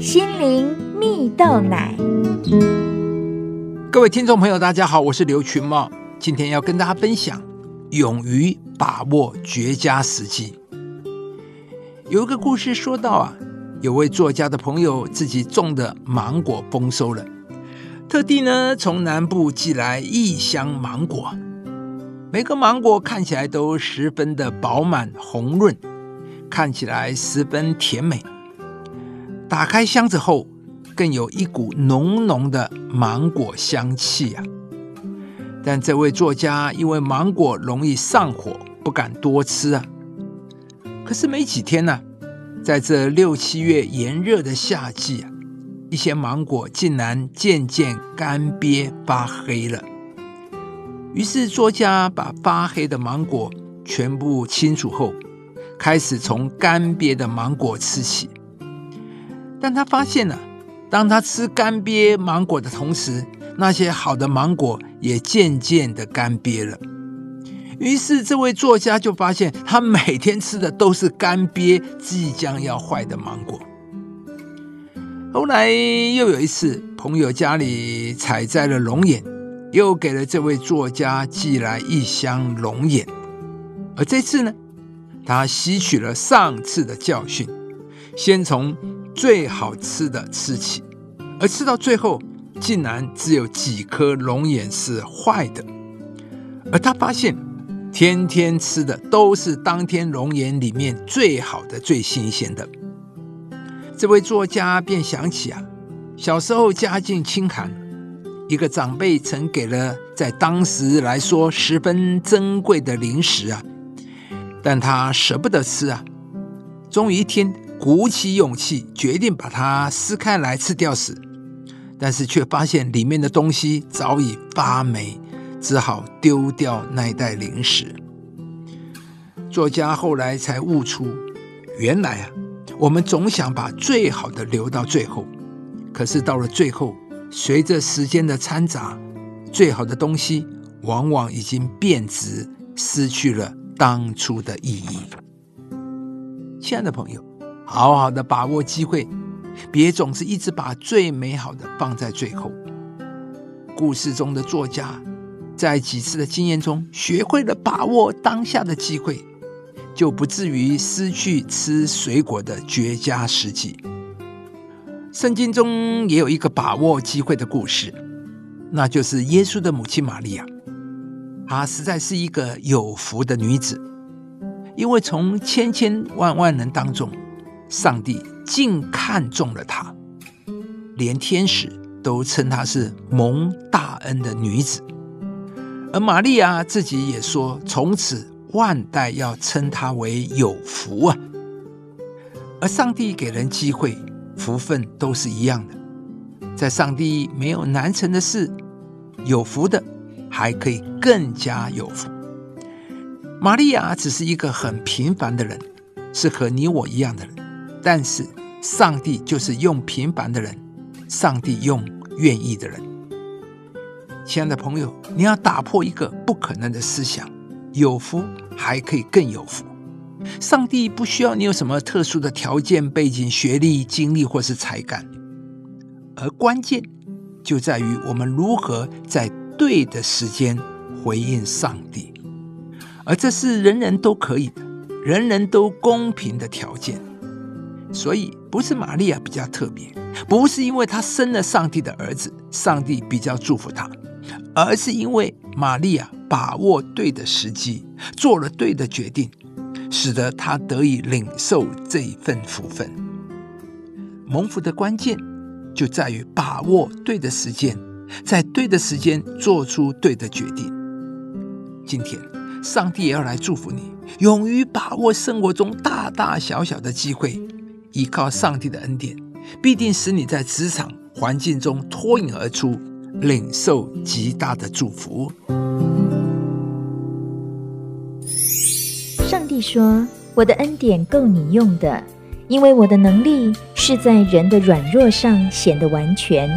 心灵蜜豆奶。各位听众朋友，大家好，我是刘群茂，今天要跟大家分享勇于把握绝佳时机。有一个故事说到啊，有位作家的朋友自己种的芒果丰收了，特地呢从南部寄来一箱芒果，每个芒果看起来都十分的饱满红润，看起来十分甜美。打开箱子后，更有一股浓浓的芒果香气啊！但这位作家因为芒果容易上火，不敢多吃啊。可是没几天呢，在这六七月炎热的夏季啊，一些芒果竟然渐渐干瘪发黑了。于是作家把发黑的芒果全部清除后，开始从干瘪的芒果吃起。但他发现了，当他吃干瘪芒果的同时，那些好的芒果也渐渐的干瘪了。于是，这位作家就发现，他每天吃的都是干瘪、即将要坏的芒果。后来又有一次，朋友家里采摘了龙眼，又给了这位作家寄来一箱龙眼。而这次呢，他吸取了上次的教训，先从最好吃的吃起，而吃到最后，竟然只有几颗龙眼是坏的。而他发现。天天吃的都是当天龙眼里面最好的、最新鲜的。这位作家便想起啊，小时候家境清寒，一个长辈曾给了在当时来说十分珍贵的零食啊，但他舍不得吃啊。终于一天，鼓起勇气决定把它撕开来吃掉时，但是却发现里面的东西早已发霉。只好丢掉那袋零食。作家后来才悟出，原来啊，我们总想把最好的留到最后，可是到了最后，随着时间的掺杂，最好的东西往往已经变质，失去了当初的意义。亲爱的朋友，好好的把握机会，别总是一直把最美好的放在最后。故事中的作家。在几次的经验中，学会了把握当下的机会，就不至于失去吃水果的绝佳时机。圣经中也有一个把握机会的故事，那就是耶稣的母亲玛利亚。她实在是一个有福的女子，因为从千千万万人当中，上帝竟看中了她，连天使都称她是蒙大恩的女子。而玛利亚自己也说：“从此万代要称她为有福啊！”而上帝给人机会，福分都是一样的。在上帝没有难成的事，有福的还可以更加有福。玛利亚只是一个很平凡的人，是和你我一样的人，但是上帝就是用平凡的人，上帝用愿意的人。亲爱的朋友，你要打破一个不可能的思想，有福还可以更有福。上帝不需要你有什么特殊的条件、背景、学历、经历或是才干，而关键就在于我们如何在对的时间回应上帝，而这是人人都可以的、人人都公平的条件。所以，不是玛利亚比较特别，不是因为她生了上帝的儿子，上帝比较祝福她。而是因为玛利亚把握对的时机，做了对的决定，使得她得以领受这一份福分。蒙福的关键就在于把握对的时间，在对的时间做出对的决定。今天，上帝也要来祝福你，勇于把握生活中大大小小的机会，依靠上帝的恩典，必定使你在职场环境中脱颖而出。领受极大的祝福。上帝说：“我的恩典够你用的，因为我的能力是在人的软弱上显得完全。”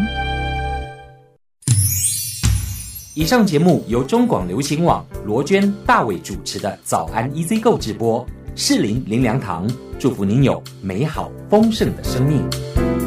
以上节目由中广流行网罗娟、大伟主持的《早安 EZ 购》直播，士林林良堂祝福您有美好丰盛的生命。